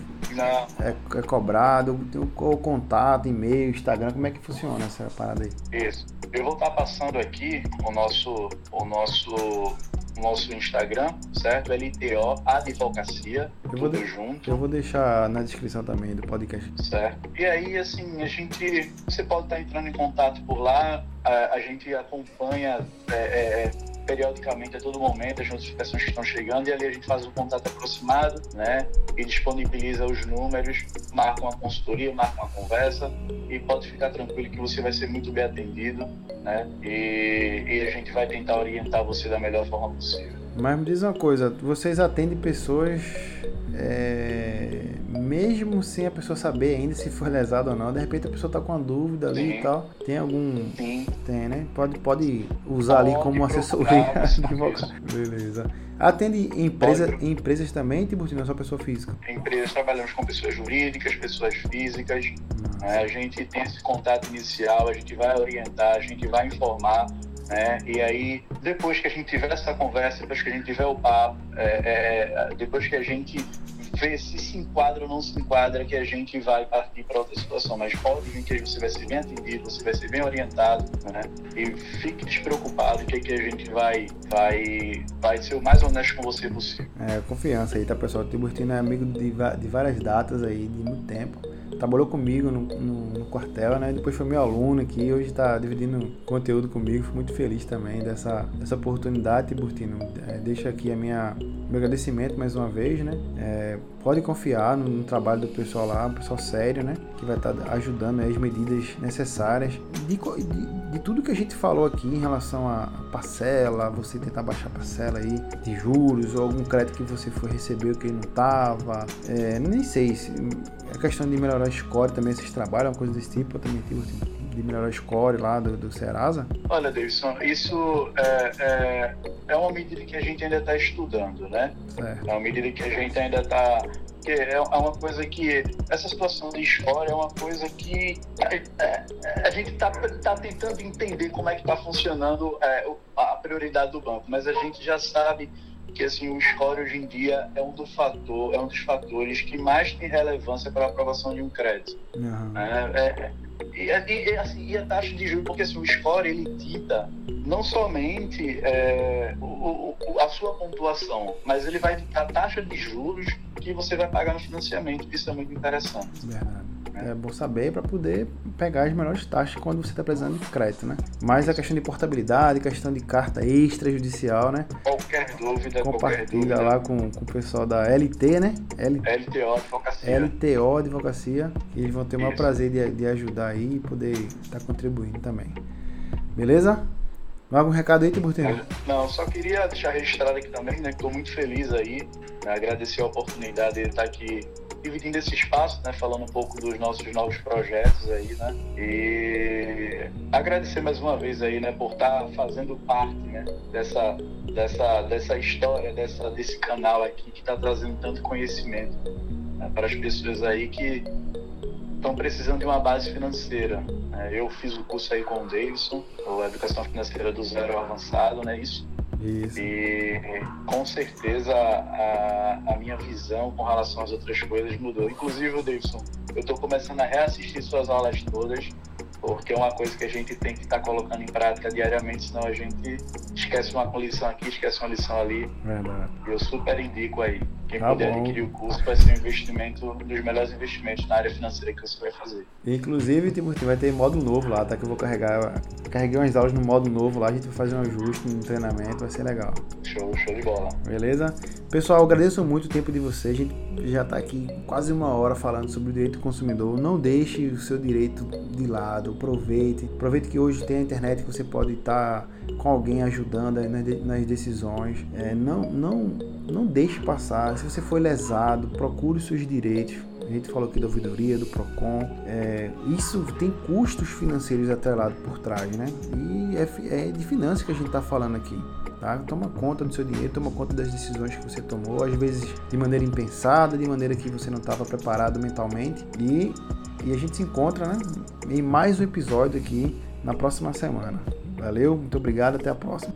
é, é, cobrado, tem o, o contato, e-mail, Instagram, como é que funciona essa parada aí? Isso. Eu vou estar passando aqui o nosso, o nosso nosso Instagram, certo? LTO Advocacia, eu tudo de... junto. Eu vou deixar na descrição também do podcast. Certo. E aí, assim, a gente, você pode estar entrando em contato por lá, a, a gente acompanha é, é, periodicamente, a todo momento, as notificações que estão chegando e ali a gente faz um contato aproximado, né? E disponibiliza os números, marca uma consultoria, marca uma conversa e pode ficar tranquilo que você vai ser muito bem atendido, né? E, e a gente vai tentar orientar você da melhor forma possível. Mas me diz uma coisa, vocês atendem pessoas é, mesmo sem a pessoa saber ainda se foi lesado ou não, de repente a pessoa tá com uma dúvida ali Sim. e tal. Tem algum. Sim. Tem, né? Pode, pode usar pode ali como assessoria. Beleza. Atende empresa, empresas também, Tiburtino, só pessoa física? Empresas, trabalhamos com pessoas jurídicas, pessoas físicas. Né? A gente tem esse contato inicial, a gente vai orientar, a gente vai informar né? E aí, depois que a gente tiver essa conversa, depois que a gente tiver o papo, é, é, é depois que a gente vê se se enquadra ou não se enquadra, que a gente vai partir para outra situação. Mas vir que você vai ser bem atendido, você vai ser bem orientado, né? E fique despreocupado que, que a gente vai, vai, vai ser o mais honesto com você possível. É, confiança aí, tá, pessoal? O Tiburtino é amigo de, de várias datas aí, de muito tempo trabalhou comigo no, no, no, quartel, né? Depois foi meu aluno aqui, hoje está dividindo conteúdo comigo. Fui muito feliz também dessa, dessa oportunidade, Tiburtino. É, deixo aqui a minha, meu agradecimento mais uma vez, né? É, pode confiar no, no, trabalho do pessoal lá, um pessoal sério, né? Que vai estar tá ajudando as medidas necessárias. De, de, de, tudo que a gente falou aqui em relação a parcela, você tentar baixar a parcela aí de juros ou algum crédito que você for receber que não estava. É, nem sei se a questão de melhorar a score também, vocês trabalham, coisa desse tipo, eu também tive de melhorar a score lá do, do Serasa? Olha, Davidson, isso é, é, é uma medida que a gente ainda está estudando, né? É. é uma medida que a gente ainda está é, é uma coisa que essa situação de score é uma coisa que é, é, a gente está tá tentando entender como é que está funcionando é, a prioridade do banco, mas a gente já sabe que assim o score hoje em dia é um do fator, é um dos fatores que mais tem relevância para a aprovação de um crédito. Uhum. É, é, e, e, assim, e, a taxa de juros, porque assim, o score ele dita não somente é, o, o, a sua pontuação, mas ele vai ditar a taxa de juros que você vai pagar no financiamento. Isso é muito interessante. Verdade. É bom saber para poder pegar as melhores taxas quando você está precisando de crédito, né? Mas a questão de portabilidade, questão de carta extrajudicial, né? Qualquer dúvida, Compartilha qualquer dúvida. lá com, com o pessoal da LT, né? L... LTO Advocacia. LTO Advocacia. E eles vão ter o maior prazer de, de ajudar aí e poder estar tá contribuindo também. Beleza? Algum recado aí, Tiburtino? Não, só queria deixar registrado aqui também, né? Que estou muito feliz aí, né, agradecer a oportunidade de estar aqui dividindo esse espaço, né? Falando um pouco dos nossos novos projetos aí, né? E agradecer mais uma vez aí, né? Por estar fazendo parte, né? Dessa, dessa, dessa história, dessa, desse canal aqui que está trazendo tanto conhecimento né, para as pessoas aí que estão precisando de uma base financeira. Né? Eu fiz o curso aí com o Davidson, ou Educação Financeira do Zero Avançado, né? Isso Isso. E com certeza a, a minha visão com relação às outras coisas mudou. Inclusive, Davidson, eu estou começando a reassistir suas aulas todas porque é uma coisa que a gente tem que estar tá colocando em prática diariamente, senão a gente esquece uma lição aqui, esquece uma lição ali. Verdade. Eu super indico aí. Quem tá puder bom. adquirir o curso vai ser um investimento, um dos melhores investimentos na área financeira que você vai fazer. Inclusive, Timothy, vai ter modo novo lá, tá? Que eu vou carregar. Carreguei umas aulas no modo novo lá, a gente vai fazer um ajuste no treinamento, vai ser legal. Show, show de bola. Beleza? Pessoal, agradeço muito o tempo de vocês. A gente já está aqui quase uma hora falando sobre o direito do consumidor. Não deixe o seu direito de lado. Aproveite. Aproveite que hoje tem a internet que você pode estar com alguém ajudando nas decisões. É, não, não, não deixe passar. Se você foi lesado, procure seus direitos. A gente falou aqui da ouvidoria, do PROCON. É, isso tem custos financeiros atrelados por trás, né? E é, é de finanças que a gente está falando aqui. Tá? Toma conta do seu dinheiro, toma conta das decisões que você tomou, às vezes de maneira impensada, de maneira que você não estava preparado mentalmente. E, e a gente se encontra né, em mais um episódio aqui na próxima semana. Valeu, muito obrigado, até a próxima.